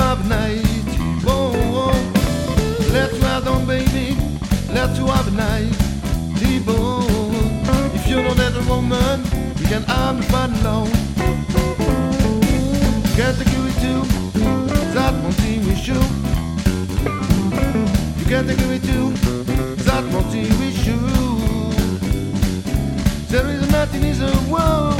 have night. Oh, oh. Let you have on, baby. Let you have night. Oh. If you know that a woman, you can have fun alone. Get the kiwi too. That won't see we shoot. You get the kiwi too. That won't see we shoot. There is nothing is a woman.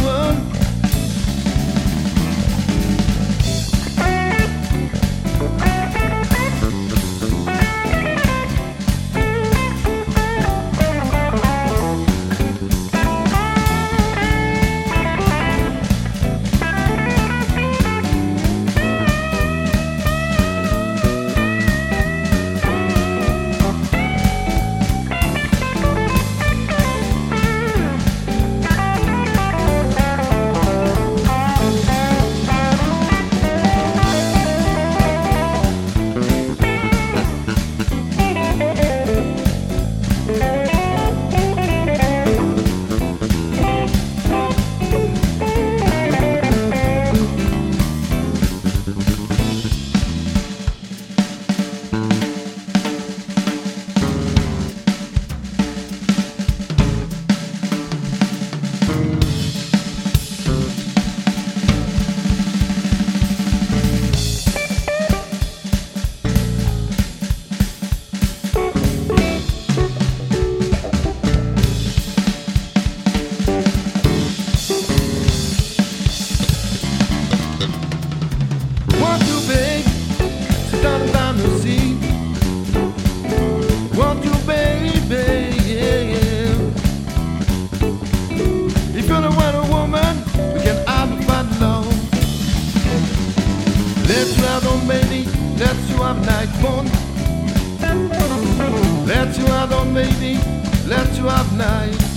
Have night fun. Let you out on, baby, let you have night.